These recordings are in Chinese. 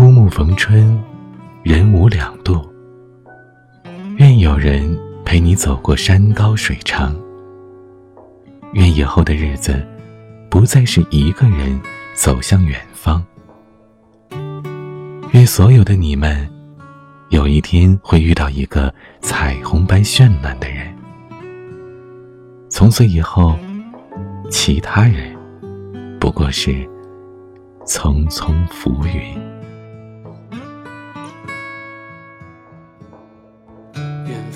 枯木逢春，人无两度。愿有人陪你走过山高水长。愿以后的日子，不再是一个人走向远方。愿所有的你们，有一天会遇到一个彩虹般绚烂的人。从此以后，其他人不过是匆匆浮云。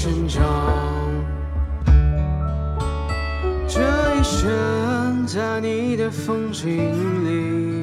生长，这一生在你的风景里。